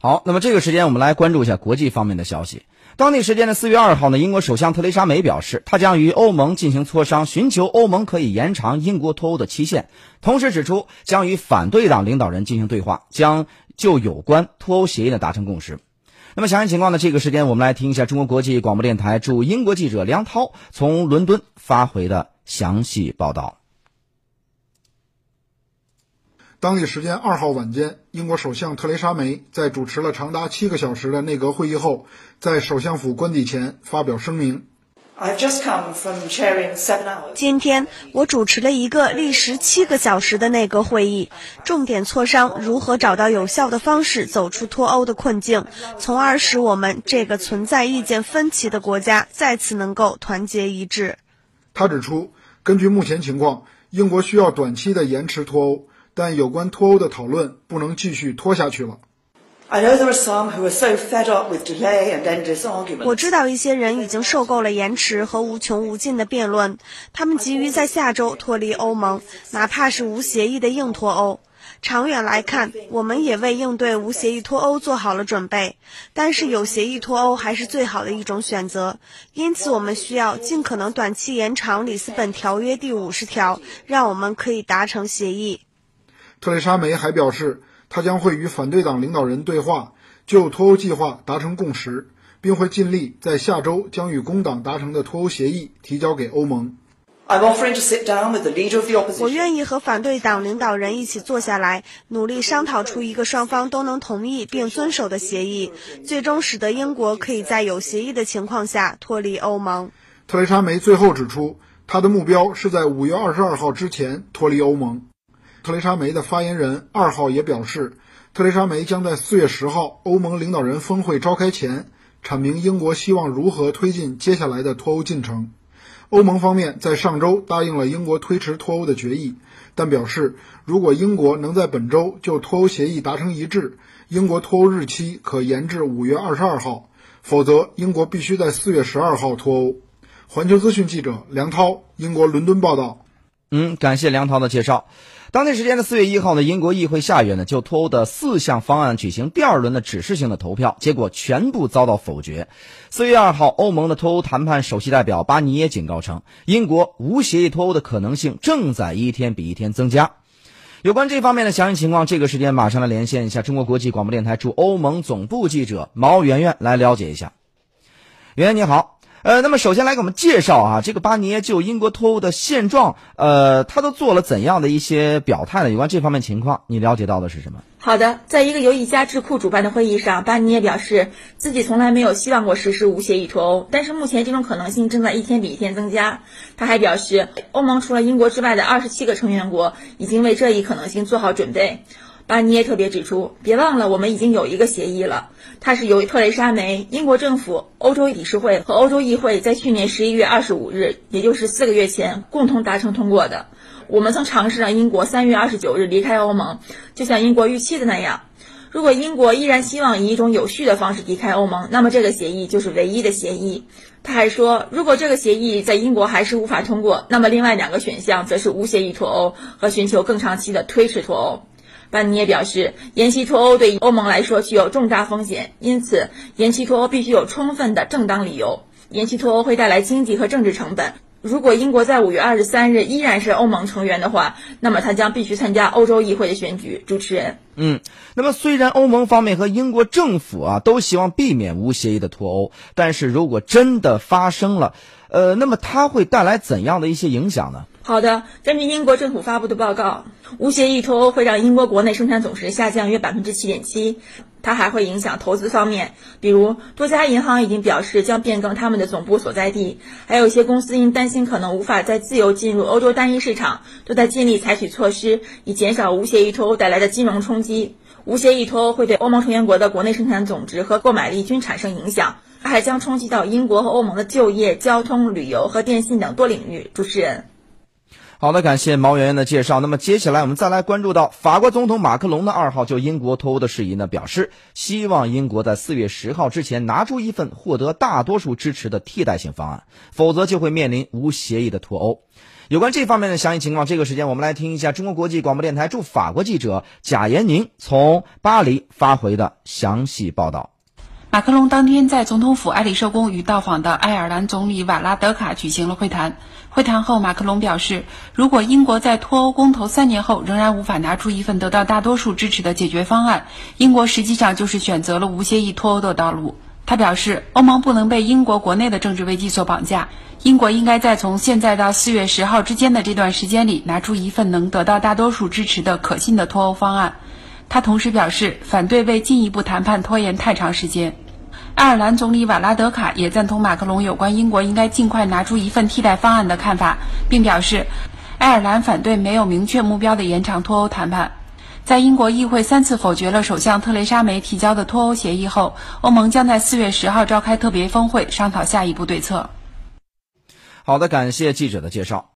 好，那么这个时间我们来关注一下国际方面的消息。当地时间的四月二号呢，英国首相特蕾莎梅表示，她将与欧盟进行磋商，寻求欧盟可以延长英国脱欧的期限，同时指出将与反对党领导人进行对话，将就有关脱欧协议呢达成共识。那么详细情况呢，这个时间我们来听一下中国国际广播电台驻英国记者梁涛从伦敦发回的详细报道。当地时间二号晚间，英国首相特蕾莎梅在主持了长达七个小时的内阁会议后，在首相府官邸前发表声明。今天我主持了一个历时七个小时的内阁会议，重点磋商如何找到有效的方式走出脱欧的困境，从而使我们这个存在意见分歧的国家再次能够团结一致。他指出，根据目前情况，英国需要短期的延迟脱欧。但有关脱欧的讨论不能继续拖下去了。我知道一些人已经受够了延迟和无穷无尽的辩论，他们急于在下周脱离欧盟，哪怕是无协议的硬脱欧。长远来看，我们也为应对无协议脱欧做好了准备，但是有协议脱欧还是最好的一种选择。因此，我们需要尽可能短期延长里斯本条约第五十条，让我们可以达成协议。特蕾莎梅还表示，她将会与反对党领导人对话，就脱欧计划达成共识，并会尽力在下周将与工党达成的脱欧协议提交给欧盟。我愿意和反对党领导人一起坐下来，努力商讨出一个双方都能同意并遵守的协议，最终使得英国可以在有协议的情况下脱离欧盟。特蕾莎梅最后指出，她的目标是在五月二十二号之前脱离欧盟。特蕾莎梅的发言人二号也表示，特蕾莎梅将在四月十号欧盟领导人峰会召开前，阐明英国希望如何推进接下来的脱欧进程。欧盟方面在上周答应了英国推迟脱欧的决议，但表示如果英国能在本周就脱欧协议达成一致，英国脱欧日期可延至五月二十二号，否则英国必须在四月十二号脱欧。环球资讯记者梁涛，英国伦敦报道。嗯，感谢梁涛的介绍。当地时间的四月一号呢，英国议会下院呢就脱欧的四项方案举行第二轮的指示性的投票，结果全部遭到否决。四月二号，欧盟的脱欧谈判首席代表巴尼耶警告称，英国无协议脱欧的可能性正在一天比一天增加。有关这方面的详细情况，这个时间马上来连线一下中国国际广播电台驻欧盟总部记者毛媛媛来了解一下。媛媛你好。呃，那么首先来给我们介绍啊，这个巴尼耶就英国脱欧的现状，呃，他都做了怎样的一些表态呢？有关这方面情况，你了解到的是什么？好的，在一个由一家智库主办的会议上，巴尼耶表示自己从来没有希望过实施无协议脱欧，但是目前这种可能性正在一天比一天增加。他还表示，欧盟除了英国之外的二十七个成员国已经为这一可能性做好准备。巴尼耶特别指出，别忘了，我们已经有一个协议了，它是由特蕾莎梅、英国政府、欧洲理事会和欧洲议会在去年十一月二十五日，也就是四个月前共同达成通过的。我们曾尝试让英国三月二十九日离开欧盟，就像英国预期的那样。如果英国依然希望以一种有序的方式离开欧盟，那么这个协议就是唯一的协议。他还说，如果这个协议在英国还是无法通过，那么另外两个选项则是无协议脱欧和寻求更长期的推迟脱欧。班尼耶表示，延期脱欧对欧盟来说具有重大风险，因此延期脱欧必须有充分的正当理由。延期脱欧会带来经济和政治成本。如果英国在五月二十三日依然是欧盟成员的话，那么他将必须参加欧洲议会的选举。主持人，嗯，那么虽然欧盟方面和英国政府啊都希望避免无协议的脱欧，但是如果真的发生了，呃，那么它会带来怎样的一些影响呢？好的，根据英国政府发布的报告，无协议脱欧会让英国国内生产总值下降约百分之七点七。它还会影响投资方面，比如多家银行已经表示将变更他们的总部所在地，还有一些公司因担心可能无法再自由进入欧洲单一市场，都在尽力采取措施以减少无协议脱欧带来的金融冲击。无协议脱欧会对欧盟成员国的国内生产总值和购买力均产生影响，它还将冲击到英国和欧盟的就业、交通、旅游和电信等多领域。主持人。好的，感谢毛圆圆的介绍。那么接下来我们再来关注到法国总统马克龙的二号就英国脱欧的事宜呢，表示希望英国在四月十号之前拿出一份获得大多数支持的替代性方案，否则就会面临无协议的脱欧。有关这方面的详细情况，这个时间我们来听一下中国国际广播电台驻法国记者贾延宁从巴黎发回的详细报道。马克龙当天在总统府埃里舍宫与到访的爱尔兰总理瓦拉德卡举行了会谈。会谈后，马克龙表示，如果英国在脱欧公投三年后仍然无法拿出一份得到大多数支持的解决方案，英国实际上就是选择了无协议脱欧的道路。他表示，欧盟不能被英国国内的政治危机所绑架，英国应该在从现在到四月十号之间的这段时间里拿出一份能得到大多数支持的可信的脱欧方案。他同时表示，反对为进一步谈判拖延太长时间。爱尔兰总理瓦拉德卡也赞同马克龙有关英国应该尽快拿出一份替代方案的看法，并表示，爱尔兰反对没有明确目标的延长脱欧谈判。在英国议会三次否决了首相特蕾莎梅提交的脱欧协议后，欧盟将在四月十号召开特别峰会，商讨下一步对策。好的，感谢记者的介绍。